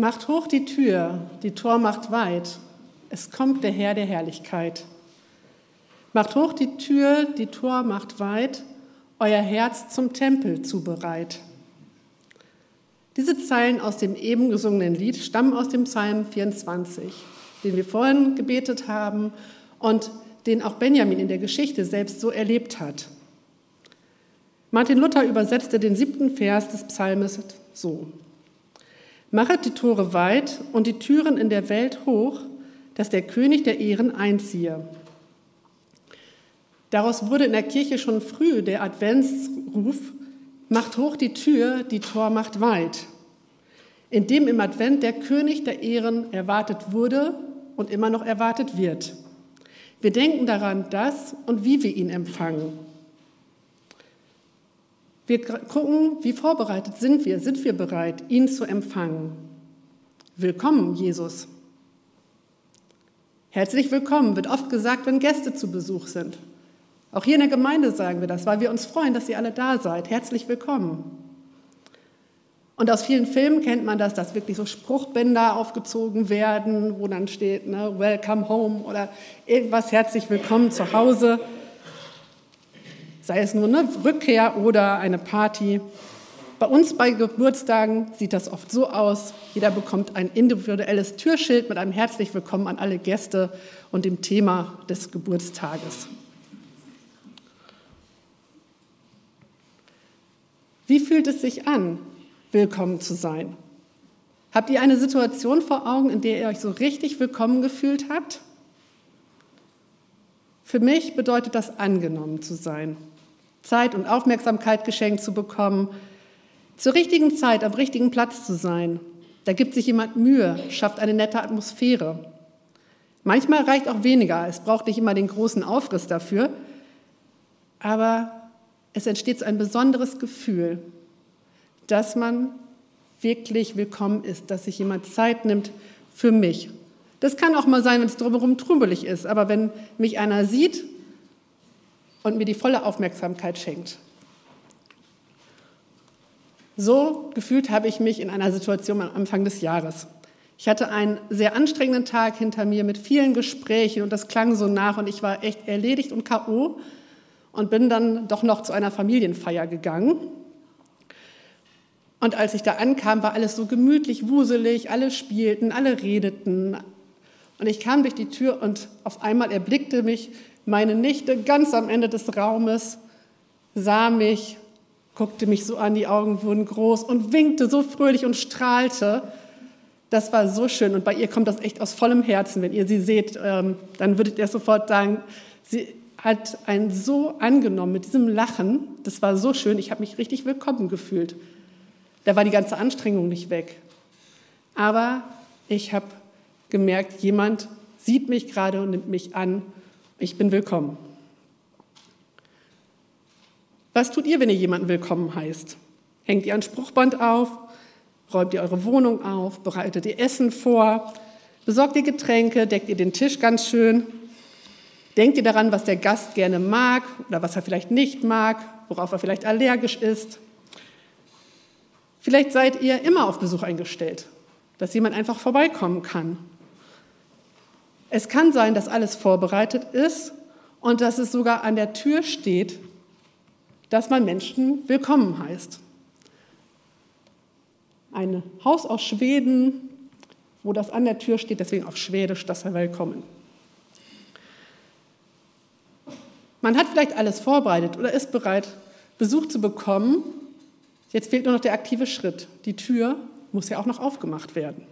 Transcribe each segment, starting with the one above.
Macht hoch die Tür, die Tor macht weit, es kommt der Herr der Herrlichkeit. Macht hoch die Tür, die Tor macht weit, euer Herz zum Tempel zubereit. Diese Zeilen aus dem eben gesungenen Lied stammen aus dem Psalm 24, den wir vorhin gebetet haben und den auch Benjamin in der Geschichte selbst so erlebt hat. Martin Luther übersetzte den siebten Vers des Psalmes so. Machet die Tore weit und die Türen in der Welt hoch, dass der König der Ehren einziehe. Daraus wurde in der Kirche schon früh der Adventsruf, macht hoch die Tür, die Tor macht weit, in dem im Advent der König der Ehren erwartet wurde und immer noch erwartet wird. Wir denken daran, dass und wie wir ihn empfangen. Wir gucken, wie vorbereitet sind wir, sind wir bereit, ihn zu empfangen. Willkommen, Jesus. Herzlich willkommen wird oft gesagt, wenn Gäste zu Besuch sind. Auch hier in der Gemeinde sagen wir das, weil wir uns freuen, dass ihr alle da seid. Herzlich willkommen. Und aus vielen Filmen kennt man das, dass wirklich so Spruchbänder aufgezogen werden, wo dann steht, ne, Welcome home oder irgendwas, herzlich willkommen zu Hause sei es nur eine Rückkehr oder eine Party. Bei uns bei Geburtstagen sieht das oft so aus. Jeder bekommt ein individuelles Türschild mit einem herzlich willkommen an alle Gäste und dem Thema des Geburtstages. Wie fühlt es sich an, willkommen zu sein? Habt ihr eine Situation vor Augen, in der ihr euch so richtig willkommen gefühlt habt? Für mich bedeutet das angenommen zu sein. Zeit und Aufmerksamkeit geschenkt zu bekommen, zur richtigen Zeit am richtigen Platz zu sein. Da gibt sich jemand Mühe, schafft eine nette Atmosphäre. Manchmal reicht auch weniger, es braucht nicht immer den großen Aufriss dafür, aber es entsteht so ein besonderes Gefühl, dass man wirklich willkommen ist, dass sich jemand Zeit nimmt für mich. Das kann auch mal sein, wenn es drumherum trubelig ist, aber wenn mich einer sieht und mir die volle Aufmerksamkeit schenkt. So gefühlt habe ich mich in einer Situation am Anfang des Jahres. Ich hatte einen sehr anstrengenden Tag hinter mir mit vielen Gesprächen und das klang so nach und ich war echt erledigt und KO und bin dann doch noch zu einer Familienfeier gegangen. Und als ich da ankam, war alles so gemütlich, wuselig, alle spielten, alle redeten. Und ich kam durch die Tür und auf einmal erblickte mich meine Nichte ganz am Ende des Raumes sah mich, guckte mich so an, die Augen wurden groß und winkte so fröhlich und strahlte. Das war so schön und bei ihr kommt das echt aus vollem Herzen. Wenn ihr sie seht, ähm, dann würdet ihr sofort sagen, sie hat einen so angenommen mit diesem Lachen. Das war so schön, ich habe mich richtig willkommen gefühlt. Da war die ganze Anstrengung nicht weg. Aber ich habe gemerkt, jemand sieht mich gerade und nimmt mich an ich bin willkommen. Was tut ihr, wenn ihr jemanden willkommen heißt? Hängt ihr ein Spruchband auf? Räumt ihr eure Wohnung auf? Bereitet ihr Essen vor? Besorgt ihr Getränke? Deckt ihr den Tisch ganz schön? Denkt ihr daran, was der Gast gerne mag oder was er vielleicht nicht mag, worauf er vielleicht allergisch ist? Vielleicht seid ihr immer auf Besuch eingestellt, dass jemand einfach vorbeikommen kann es kann sein, dass alles vorbereitet ist und dass es sogar an der Tür steht, dass man Menschen willkommen heißt. Ein Haus aus Schweden, wo das an der Tür steht, deswegen auf Schwedisch, das sei willkommen. Man hat vielleicht alles vorbereitet oder ist bereit, Besuch zu bekommen. Jetzt fehlt nur noch der aktive Schritt. Die Tür muss ja auch noch aufgemacht werden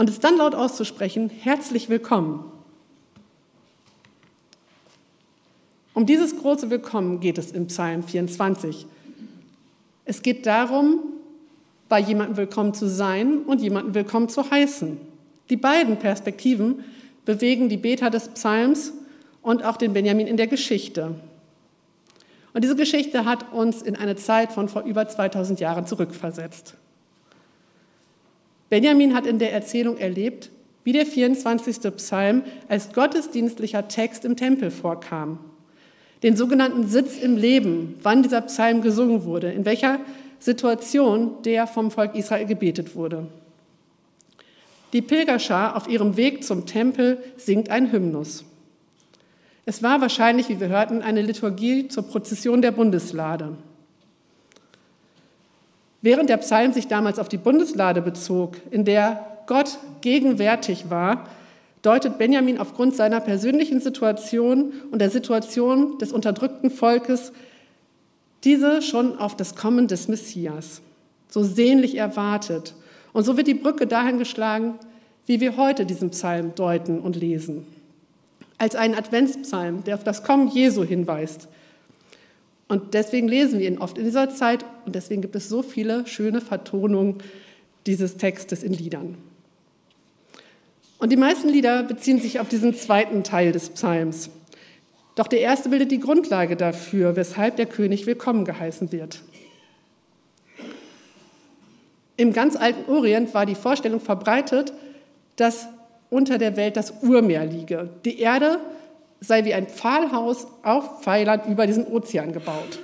und es dann laut auszusprechen, herzlich willkommen. Um dieses große Willkommen geht es im Psalm 24. Es geht darum, bei jemandem willkommen zu sein und jemanden willkommen zu heißen. Die beiden Perspektiven bewegen die Beter des Psalms und auch den Benjamin in der Geschichte. Und diese Geschichte hat uns in eine Zeit von vor über 2000 Jahren zurückversetzt. Benjamin hat in der Erzählung erlebt, wie der 24. Psalm als gottesdienstlicher Text im Tempel vorkam. Den sogenannten Sitz im Leben, wann dieser Psalm gesungen wurde, in welcher Situation der vom Volk Israel gebetet wurde. Die Pilgerschar auf ihrem Weg zum Tempel singt ein Hymnus. Es war wahrscheinlich, wie wir hörten, eine Liturgie zur Prozession der Bundeslade. Während der Psalm sich damals auf die Bundeslade bezog, in der Gott gegenwärtig war, deutet Benjamin aufgrund seiner persönlichen Situation und der Situation des unterdrückten Volkes diese schon auf das Kommen des Messias, so sehnlich erwartet. Und so wird die Brücke dahin geschlagen, wie wir heute diesen Psalm deuten und lesen. Als einen Adventspsalm, der auf das Kommen Jesu hinweist. Und deswegen lesen wir ihn oft in dieser Zeit und deswegen gibt es so viele schöne Vertonungen dieses Textes in Liedern. Und die meisten Lieder beziehen sich auf diesen zweiten Teil des Psalms. Doch der erste bildet die Grundlage dafür, weshalb der König willkommen geheißen wird. Im ganz alten Orient war die Vorstellung verbreitet, dass unter der Welt das Urmeer liege. Die Erde sei wie ein Pfahlhaus auf Pfeilern über diesen Ozean gebaut.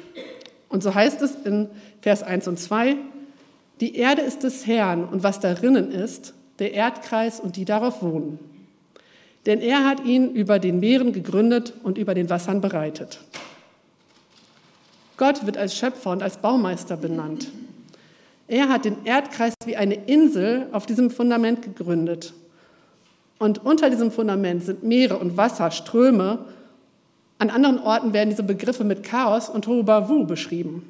Und so heißt es in Vers 1 und 2, die Erde ist des Herrn und was darinnen ist, der Erdkreis und die darauf wohnen denn er hat ihn über den Meeren gegründet und über den Wassern bereitet. Gott wird als Schöpfer und als Baumeister benannt. Er hat den Erdkreis wie eine Insel auf diesem Fundament gegründet. Und unter diesem Fundament sind Meere und Wasser, Ströme. An anderen Orten werden diese Begriffe mit Chaos und Tohuwabohu beschrieben.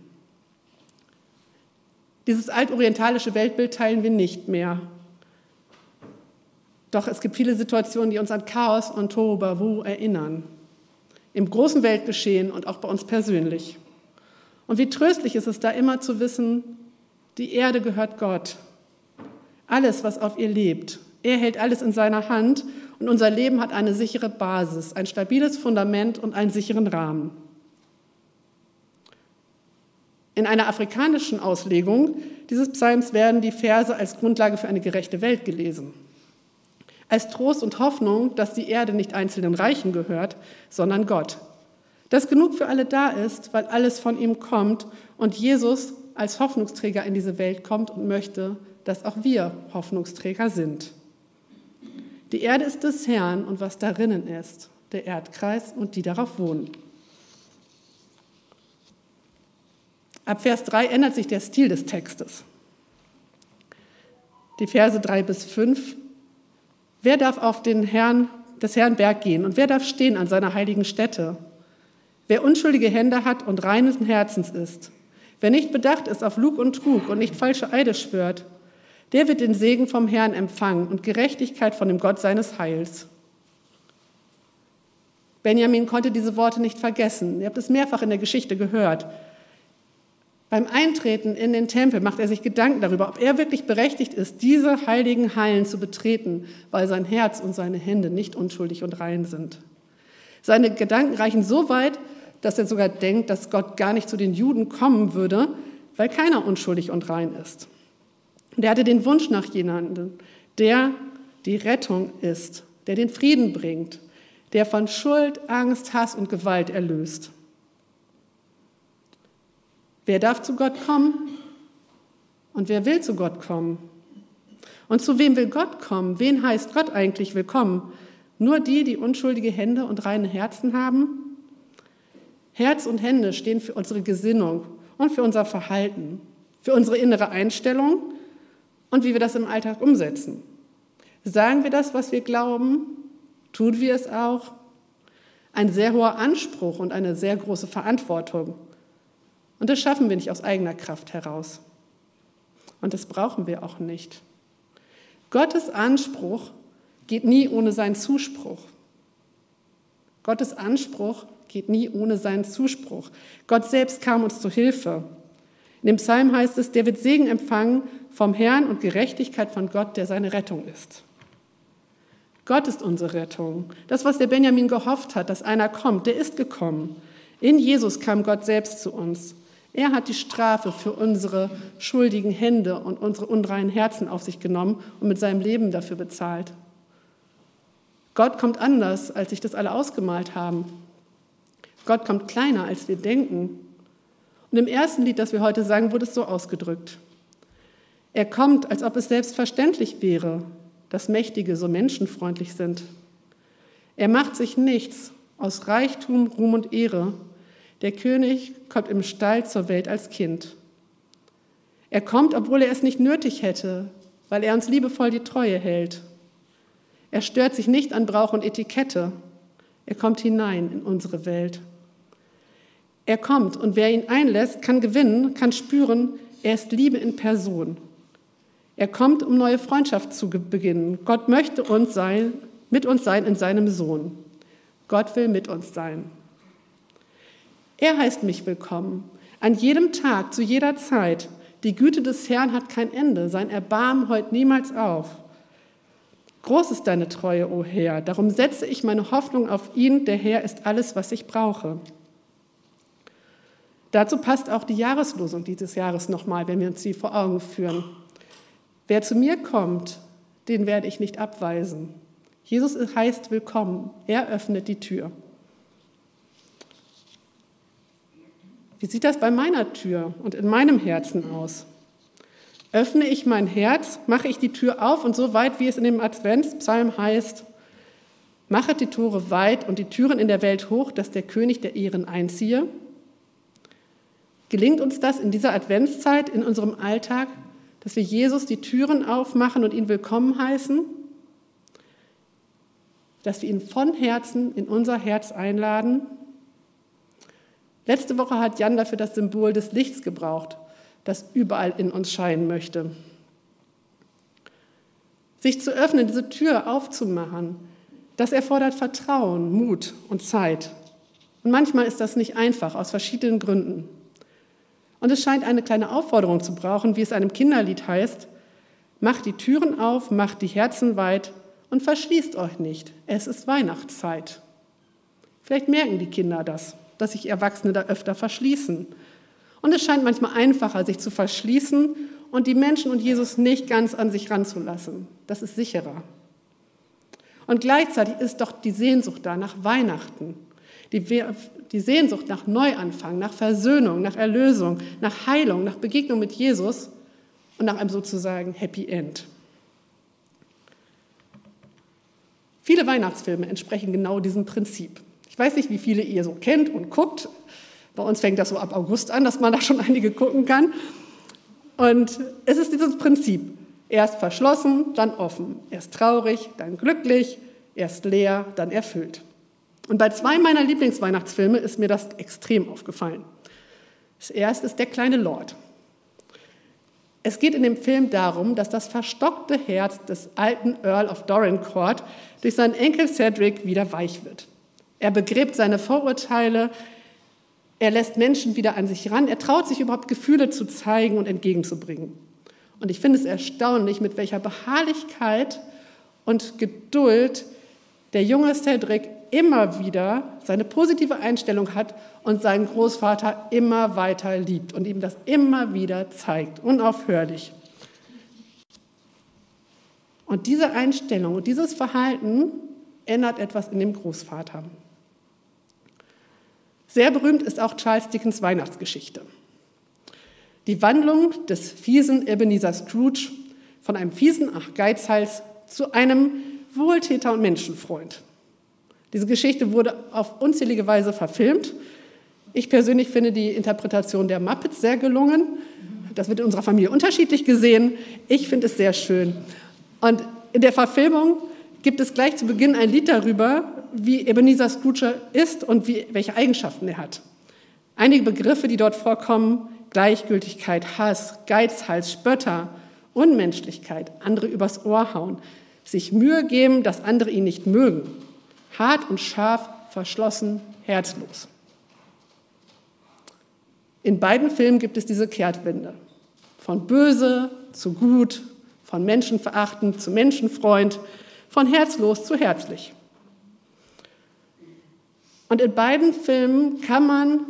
Dieses altorientalische Weltbild teilen wir nicht mehr. Doch es gibt viele Situationen, die uns an Chaos und Tohuwabohu erinnern. Im großen Weltgeschehen und auch bei uns persönlich. Und wie tröstlich ist es da immer zu wissen, die Erde gehört Gott. Alles, was auf ihr lebt. Er hält alles in seiner Hand und unser Leben hat eine sichere Basis, ein stabiles Fundament und einen sicheren Rahmen. In einer afrikanischen Auslegung dieses Psalms werden die Verse als Grundlage für eine gerechte Welt gelesen als Trost und Hoffnung, dass die Erde nicht einzelnen Reichen gehört, sondern Gott. Dass genug für alle da ist, weil alles von ihm kommt und Jesus als Hoffnungsträger in diese Welt kommt und möchte, dass auch wir Hoffnungsträger sind. Die Erde ist des Herrn und was darinnen ist, der Erdkreis und die darauf wohnen. Ab Vers 3 ändert sich der Stil des Textes. Die Verse 3 bis 5 Wer darf auf den Herrn, des Herrn Berg gehen und wer darf stehen an seiner heiligen Stätte? Wer unschuldige Hände hat und reines Herzens ist, wer nicht bedacht ist auf Lug und Trug und nicht falsche Eide schwört, der wird den Segen vom Herrn empfangen und Gerechtigkeit von dem Gott seines Heils. Benjamin konnte diese Worte nicht vergessen. Ihr habt es mehrfach in der Geschichte gehört. Beim Eintreten in den Tempel macht er sich Gedanken darüber, ob er wirklich berechtigt ist, diese heiligen Hallen zu betreten, weil sein Herz und seine Hände nicht unschuldig und rein sind. Seine Gedanken reichen so weit, dass er sogar denkt, dass Gott gar nicht zu den Juden kommen würde, weil keiner unschuldig und rein ist. Und er hatte den Wunsch nach jemandem, der die Rettung ist, der den Frieden bringt, der von Schuld, Angst, Hass und Gewalt erlöst. Wer darf zu Gott kommen? Und wer will zu Gott kommen? Und zu wem will Gott kommen? Wen heißt Gott eigentlich willkommen? Nur die, die unschuldige Hände und reine Herzen haben? Herz und Hände stehen für unsere Gesinnung und für unser Verhalten, für unsere innere Einstellung und wie wir das im Alltag umsetzen. Sagen wir das, was wir glauben? Tun wir es auch? Ein sehr hoher Anspruch und eine sehr große Verantwortung. Und das schaffen wir nicht aus eigener Kraft heraus. Und das brauchen wir auch nicht. Gottes Anspruch geht nie ohne seinen Zuspruch. Gottes Anspruch geht nie ohne seinen Zuspruch. Gott selbst kam uns zu Hilfe. In dem Psalm heißt es, der wird Segen empfangen vom Herrn und Gerechtigkeit von Gott, der seine Rettung ist. Gott ist unsere Rettung. Das, was der Benjamin gehofft hat, dass einer kommt, der ist gekommen. In Jesus kam Gott selbst zu uns. Er hat die Strafe für unsere schuldigen Hände und unsere unreinen Herzen auf sich genommen und mit seinem Leben dafür bezahlt. Gott kommt anders, als sich das alle ausgemalt haben. Gott kommt kleiner, als wir denken. Und im ersten Lied, das wir heute sagen, wurde es so ausgedrückt. Er kommt, als ob es selbstverständlich wäre. dass Mächtige so menschenfreundlich sind. Er macht sich nichts aus Reichtum, Ruhm und Ehre. Der König kommt im Stall zur Welt als Kind. Er kommt, obwohl er es nicht nötig hätte, weil er uns liebevoll die Treue hält. Er stört sich nicht an Brauch und Etikette. Er kommt hinein in unsere Welt. Er kommt und wer ihn einlässt, kann gewinnen, kann spüren, er ist Liebe in Person. Er kommt, um neue Freundschaft zu beginnen. Gott möchte uns sein, mit uns sein in seinem Sohn. Gott will mit uns sein. Er heißt mich willkommen. An jedem Tag, zu jeder Zeit. Die Güte des Herrn hat kein Ende. Sein Erbarmen heult niemals auf. Groß ist deine Treue, o Herr. Darum setze ich meine Hoffnung auf ihn. Der Herr ist alles, was ich brauche. Dazu passt auch die Jahreslosung dieses Jahres nochmal, wenn wir uns sie vor Augen führen. Wer zu mir kommt, den werde ich nicht abweisen. Jesus heißt willkommen. Er öffnet die Tür. Wie sieht das bei meiner Tür und in meinem Herzen aus? Öffne ich mein Herz, mache ich die Tür auf und so weit, wie es in dem Adventspsalm heißt, machet die Tore weit und die Türen in der Welt hoch, dass der König der Ehren einziehe? Gelingt uns das in dieser Adventszeit, in unserem Alltag, dass wir Jesus die Türen aufmachen und ihn willkommen heißen? Dass wir ihn von Herzen in unser Herz einladen? Letzte Woche hat Jan dafür das Symbol des Lichts gebraucht, das überall in uns scheinen möchte. Sich zu öffnen, diese Tür aufzumachen, das erfordert Vertrauen, Mut und Zeit. Und manchmal ist das nicht einfach, aus verschiedenen Gründen. Und es scheint eine kleine Aufforderung zu brauchen, wie es einem Kinderlied heißt, macht die Türen auf, macht die Herzen weit und verschließt euch nicht. Es ist Weihnachtszeit. Vielleicht merken die Kinder das, dass sich Erwachsene da öfter verschließen. Und es scheint manchmal einfacher, sich zu verschließen und die Menschen und Jesus nicht ganz an sich ranzulassen. Das ist sicherer. Und gleichzeitig ist doch die Sehnsucht da nach Weihnachten. Die, die Sehnsucht nach Neuanfang, nach Versöhnung, nach Erlösung, nach Heilung, nach Begegnung mit Jesus und nach einem sozusagen Happy End. Viele Weihnachtsfilme entsprechen genau diesem Prinzip. Ich weiß nicht, wie viele ihr so kennt und guckt. Bei uns fängt das so ab August an, dass man da schon einige gucken kann. Und es ist dieses Prinzip. Erst verschlossen, dann offen. Erst traurig, dann glücklich. Erst leer, dann erfüllt. Und bei zwei meiner Lieblingsweihnachtsfilme ist mir das extrem aufgefallen. Das erste ist Der kleine Lord. Es geht in dem Film darum, dass das verstockte Herz des alten Earl of Dorincourt durch seinen Enkel Cedric wieder weich wird. Er begräbt seine Vorurteile, er lässt Menschen wieder an sich ran, er traut sich überhaupt Gefühle zu zeigen und entgegenzubringen. Und ich finde es erstaunlich, mit welcher Beharrlichkeit und Geduld der junge Cedric immer wieder seine positive Einstellung hat und seinen Großvater immer weiter liebt und ihm das immer wieder zeigt, unaufhörlich. Und diese Einstellung und dieses Verhalten ändert etwas in dem Großvater. Sehr berühmt ist auch Charles Dickens Weihnachtsgeschichte. Die Wandlung des fiesen Ebenezer Scrooge von einem fiesen Geizhals zu einem Wohltäter und Menschenfreund. Diese Geschichte wurde auf unzählige Weise verfilmt. Ich persönlich finde die Interpretation der Muppets sehr gelungen. Das wird in unserer Familie unterschiedlich gesehen. Ich finde es sehr schön. Und in der Verfilmung gibt es gleich zu Beginn ein Lied darüber, wie Ebenezer Scrooge ist und wie, welche Eigenschaften er hat. Einige Begriffe, die dort vorkommen, Gleichgültigkeit, Hass, Geizhals, Spötter, Unmenschlichkeit, andere übers Ohr hauen, sich Mühe geben, dass andere ihn nicht mögen, hart und scharf, verschlossen, herzlos. In beiden Filmen gibt es diese Kehrtwende. Von böse zu gut, von menschenverachtend zu menschenfreund, von herzlos zu herzlich. Und in beiden Filmen kann man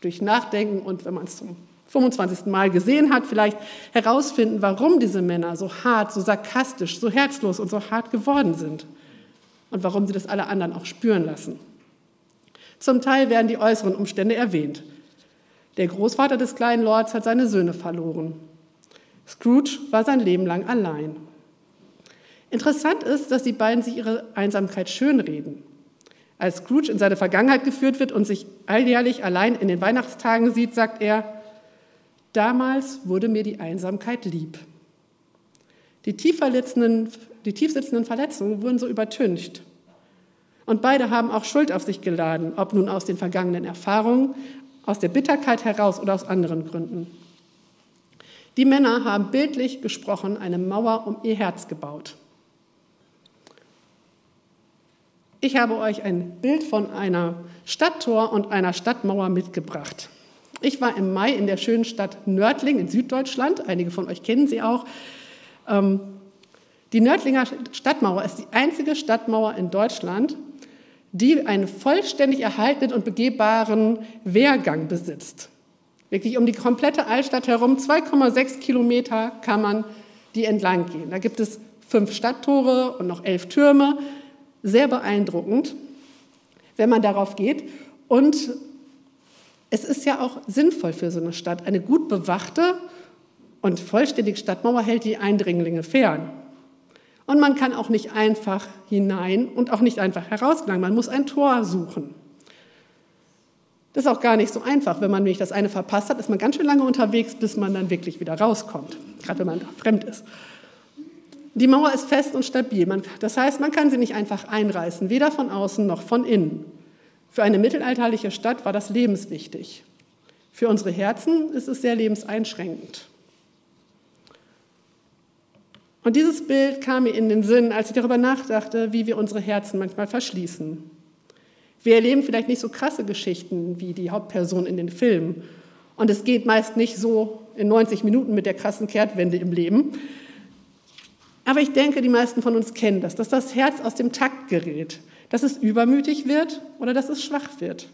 durch Nachdenken und wenn man es zum 25. Mal gesehen hat, vielleicht herausfinden, warum diese Männer so hart, so sarkastisch, so herzlos und so hart geworden sind und warum sie das alle anderen auch spüren lassen. Zum Teil werden die äußeren Umstände erwähnt. Der Großvater des kleinen Lords hat seine Söhne verloren. Scrooge war sein Leben lang allein. Interessant ist, dass die beiden sich ihre Einsamkeit schönreden. Als Scrooge in seine Vergangenheit geführt wird und sich alljährlich allein in den Weihnachtstagen sieht, sagt er, damals wurde mir die Einsamkeit lieb. Die tief, die tief sitzenden Verletzungen wurden so übertüncht. Und beide haben auch Schuld auf sich geladen, ob nun aus den vergangenen Erfahrungen, aus der Bitterkeit heraus oder aus anderen Gründen. Die Männer haben bildlich gesprochen eine Mauer um ihr Herz gebaut. Ich habe euch ein Bild von einer Stadttor und einer Stadtmauer mitgebracht. Ich war im Mai in der schönen Stadt Nördling in Süddeutschland. Einige von euch kennen sie auch. Ähm, die Nördlinger Stadtmauer ist die einzige Stadtmauer in Deutschland, die einen vollständig erhaltenen und begehbaren Wehrgang besitzt. Wirklich um die komplette Altstadt herum, 2,6 Kilometer kann man die entlang gehen. Da gibt es fünf Stadttore und noch elf Türme sehr beeindruckend, wenn man darauf geht. Und es ist ja auch sinnvoll für so eine Stadt. Eine gut bewachte und vollständige Stadtmauer hält die Eindringlinge fern. Und man kann auch nicht einfach hinein und auch nicht einfach herausgelangen. Man muss ein Tor suchen. Das ist auch gar nicht so einfach. Wenn man nämlich das eine verpasst hat, ist man ganz schön lange unterwegs, bis man dann wirklich wieder rauskommt. Gerade wenn man fremd ist. Die Mauer ist fest und stabil. Das heißt, man kann sie nicht einfach einreißen, weder von außen noch von innen. Für eine mittelalterliche Stadt war das lebenswichtig. Für unsere Herzen ist es sehr lebenseinschränkend. Und dieses Bild kam mir in den Sinn, als ich darüber nachdachte, wie wir unsere Herzen manchmal verschließen. Wir erleben vielleicht nicht so krasse Geschichten wie die Hauptperson in den Filmen. Und es geht meist nicht so in 90 Minuten mit der krassen Kehrtwende im Leben, aber ich denke, die meisten von uns kennen das, dass das Herz aus dem Takt gerät, dass es übermütig wird oder dass es schwach wird,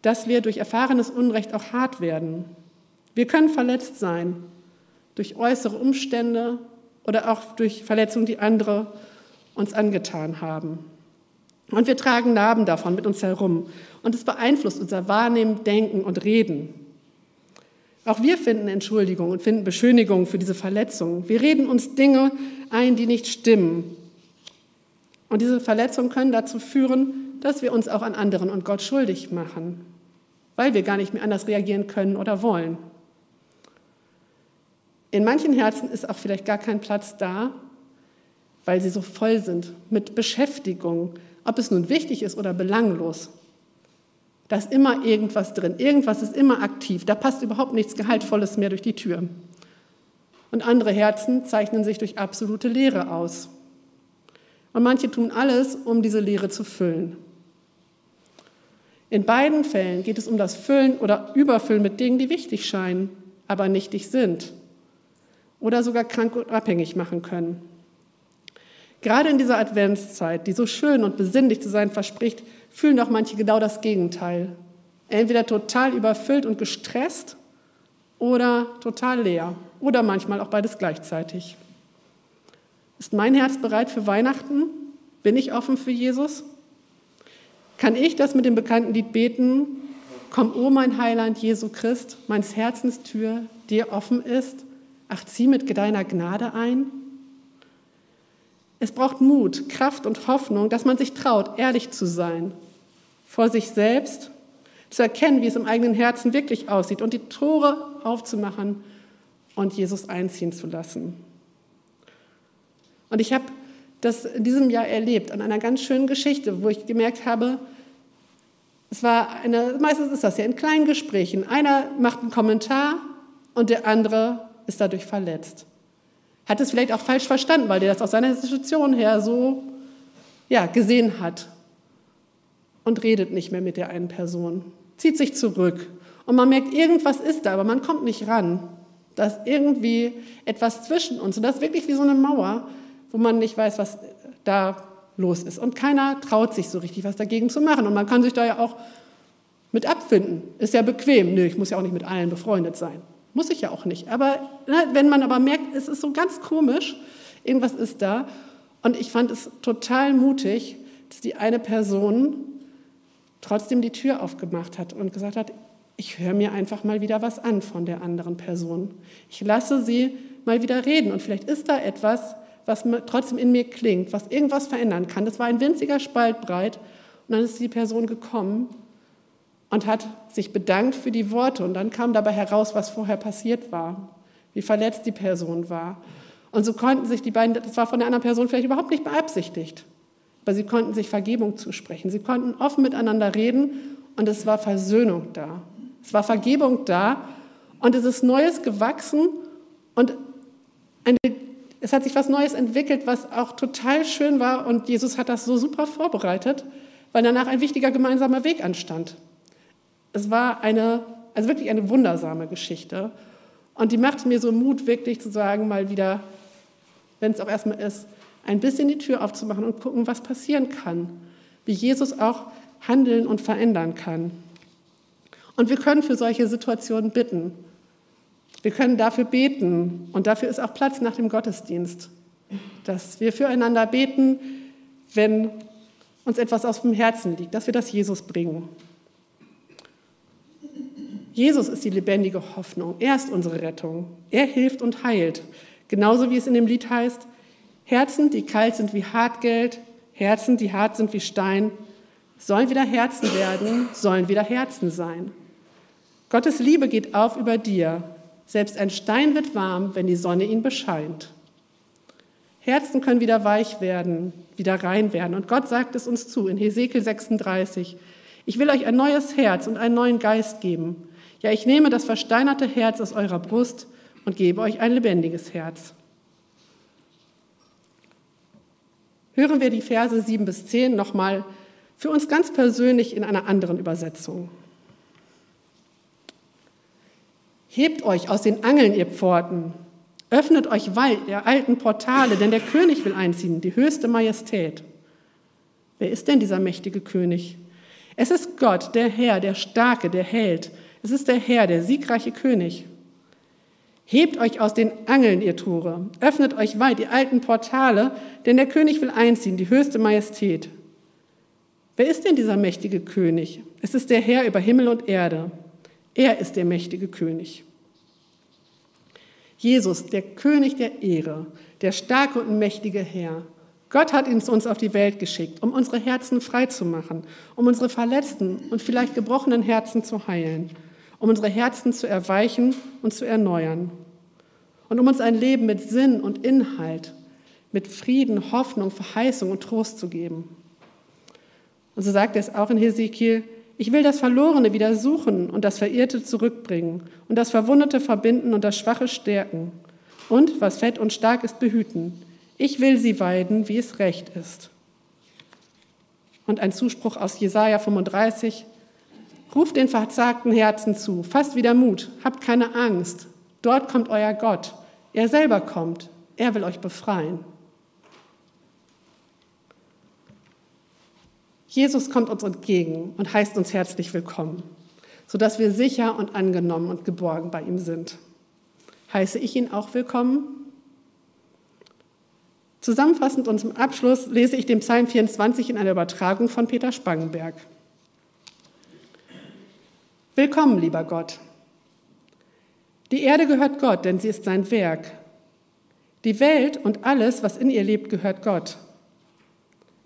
dass wir durch erfahrenes Unrecht auch hart werden. Wir können verletzt sein durch äußere Umstände oder auch durch Verletzungen, die andere uns angetan haben. Und wir tragen Narben davon mit uns herum. Und es beeinflusst unser Wahrnehmen, Denken und Reden. Auch wir finden Entschuldigung und finden Beschönigung für diese Verletzungen. Wir reden uns Dinge ein, die nicht stimmen. Und diese Verletzungen können dazu führen, dass wir uns auch an anderen und Gott schuldig machen, weil wir gar nicht mehr anders reagieren können oder wollen. In manchen Herzen ist auch vielleicht gar kein Platz da, weil sie so voll sind mit Beschäftigung, ob es nun wichtig ist oder belanglos. Da ist immer irgendwas drin. Irgendwas ist immer aktiv. Da passt überhaupt nichts Gehaltvolles mehr durch die Tür. Und andere Herzen zeichnen sich durch absolute Leere aus. Und manche tun alles, um diese Leere zu füllen. In beiden Fällen geht es um das Füllen oder Überfüllen mit Dingen, die wichtig scheinen, aber nichtig sind oder sogar krank und abhängig machen können. Gerade in dieser Adventszeit, die so schön und besinnlich zu sein verspricht, fühlen doch manche genau das Gegenteil. Entweder total überfüllt und gestresst oder total leer oder manchmal auch beides gleichzeitig. Ist mein Herz bereit für Weihnachten? Bin ich offen für Jesus? Kann ich das mit dem bekannten Lied beten? Komm, o oh mein Heiland Jesu Christ, meines Herzens Tür dir offen ist. Ach, zieh mit deiner Gnade ein. Es braucht Mut, Kraft und Hoffnung, dass man sich traut, ehrlich zu sein vor sich selbst, zu erkennen, wie es im eigenen Herzen wirklich aussieht und die Tore aufzumachen und Jesus einziehen zu lassen. Und ich habe das in diesem Jahr erlebt an einer ganz schönen Geschichte, wo ich gemerkt habe, es war eine, meistens ist das ja in kleinen Gesprächen. Einer macht einen Kommentar und der andere ist dadurch verletzt. Hat es vielleicht auch falsch verstanden, weil der das aus seiner Situation her so ja, gesehen hat und redet nicht mehr mit der einen Person, zieht sich zurück. Und man merkt, irgendwas ist da, aber man kommt nicht ran. Da ist irgendwie etwas zwischen uns. Und das ist wirklich wie so eine Mauer, wo man nicht weiß, was da los ist. Und keiner traut sich so richtig, was dagegen zu machen. Und man kann sich da ja auch mit abfinden. Ist ja bequem. Nö, ich muss ja auch nicht mit allen befreundet sein. Muss ich ja auch nicht. Aber ne, wenn man aber merkt, es ist so ganz komisch, irgendwas ist da. Und ich fand es total mutig, dass die eine Person trotzdem die Tür aufgemacht hat und gesagt hat, ich höre mir einfach mal wieder was an von der anderen Person. Ich lasse sie mal wieder reden und vielleicht ist da etwas, was trotzdem in mir klingt, was irgendwas verändern kann. Das war ein winziger Spalt breit. Und dann ist die Person gekommen und hat sich bedankt für die Worte. Und dann kam dabei heraus, was vorher passiert war, wie verletzt die Person war. Und so konnten sich die beiden, das war von der anderen Person vielleicht überhaupt nicht beabsichtigt, aber sie konnten sich Vergebung zusprechen. Sie konnten offen miteinander reden und es war Versöhnung da. Es war Vergebung da und es ist Neues gewachsen und eine, es hat sich was Neues entwickelt, was auch total schön war und Jesus hat das so super vorbereitet, weil danach ein wichtiger gemeinsamer Weg anstand. Es war eine, also wirklich eine wundersame Geschichte und die macht mir so Mut, wirklich zu sagen, mal wieder, wenn es auch erstmal ist, ein bisschen die Tür aufzumachen und gucken, was passieren kann, wie Jesus auch handeln und verändern kann. Und wir können für solche Situationen bitten. Wir können dafür beten und dafür ist auch Platz nach dem Gottesdienst, dass wir füreinander beten, wenn uns etwas auf dem Herzen liegt, dass wir das Jesus bringen. Jesus ist die lebendige Hoffnung. Er ist unsere Rettung. Er hilft und heilt. Genauso wie es in dem Lied heißt, Herzen, die kalt sind wie Hartgeld, Herzen, die hart sind wie Stein, sollen wieder Herzen werden, sollen wieder Herzen sein. Gottes Liebe geht auf über dir. Selbst ein Stein wird warm, wenn die Sonne ihn bescheint. Herzen können wieder weich werden, wieder rein werden. Und Gott sagt es uns zu in Hesekiel 36. Ich will euch ein neues Herz und einen neuen Geist geben. Ja, ich nehme das versteinerte Herz aus eurer Brust und gebe euch ein lebendiges Herz. Hören wir die Verse 7 bis 10 nochmal für uns ganz persönlich in einer anderen Übersetzung. Hebt euch aus den Angeln, ihr Pforten, öffnet euch weit, ihr alten Portale, denn der König will einziehen, die höchste Majestät. Wer ist denn dieser mächtige König? Es ist Gott, der Herr, der Starke, der Held. Es ist der Herr, der siegreiche König. Hebt euch aus den Angeln, ihr Tore, öffnet euch weit, die alten Portale, denn der König will einziehen, die höchste Majestät. Wer ist denn dieser mächtige König? Es ist der Herr über Himmel und Erde. Er ist der mächtige König. Jesus, der König der Ehre, der starke und mächtige Herr. Gott hat ihn zu uns auf die Welt geschickt, um unsere Herzen frei zu machen, um unsere verletzten und vielleicht gebrochenen Herzen zu heilen, um unsere Herzen zu erweichen und zu erneuern und um uns ein Leben mit Sinn und Inhalt, mit Frieden, Hoffnung, Verheißung und Trost zu geben. Und so sagt er es auch in Hesekiel, ich will das Verlorene wieder suchen und das Verirrte zurückbringen und das Verwundete verbinden und das Schwache stärken und, was fett und stark ist, behüten. Ich will sie weiden, wie es recht ist. Und ein Zuspruch aus Jesaja 35. Ruft den verzagten Herzen zu, fasst wieder Mut, habt keine Angst. Dort kommt euer Gott. Er selber kommt. Er will euch befreien. Jesus kommt uns entgegen und heißt uns herzlich willkommen, sodass wir sicher und angenommen und geborgen bei ihm sind. Heiße ich ihn auch willkommen? Zusammenfassend und zum Abschluss lese ich den Psalm 24 in einer Übertragung von Peter Spangenberg. Willkommen, lieber Gott. Die Erde gehört Gott, denn sie ist sein Werk. Die Welt und alles, was in ihr lebt, gehört Gott.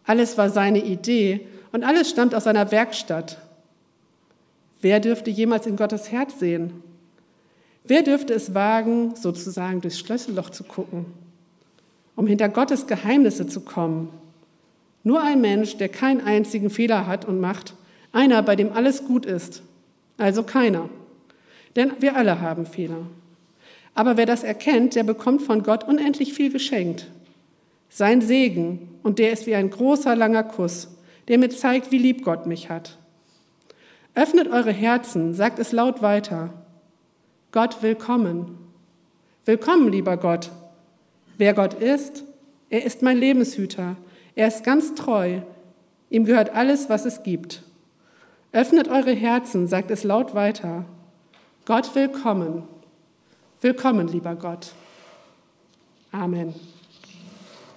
Alles war seine Idee und alles stammt aus seiner Werkstatt. Wer dürfte jemals in Gottes Herz sehen? Wer dürfte es wagen, sozusagen durchs Schlüsselloch zu gucken, um hinter Gottes Geheimnisse zu kommen? Nur ein Mensch, der keinen einzigen Fehler hat und macht, einer, bei dem alles gut ist, also keiner. Denn wir alle haben Fehler. Aber wer das erkennt, der bekommt von Gott unendlich viel geschenkt. Sein Segen, und der ist wie ein großer, langer Kuss, der mir zeigt, wie lieb Gott mich hat. Öffnet eure Herzen, sagt es laut weiter. Gott willkommen. Willkommen, lieber Gott. Wer Gott ist, er ist mein Lebenshüter. Er ist ganz treu. Ihm gehört alles, was es gibt. Öffnet eure Herzen, sagt es laut weiter. Gott willkommen. Willkommen, lieber Gott. Amen.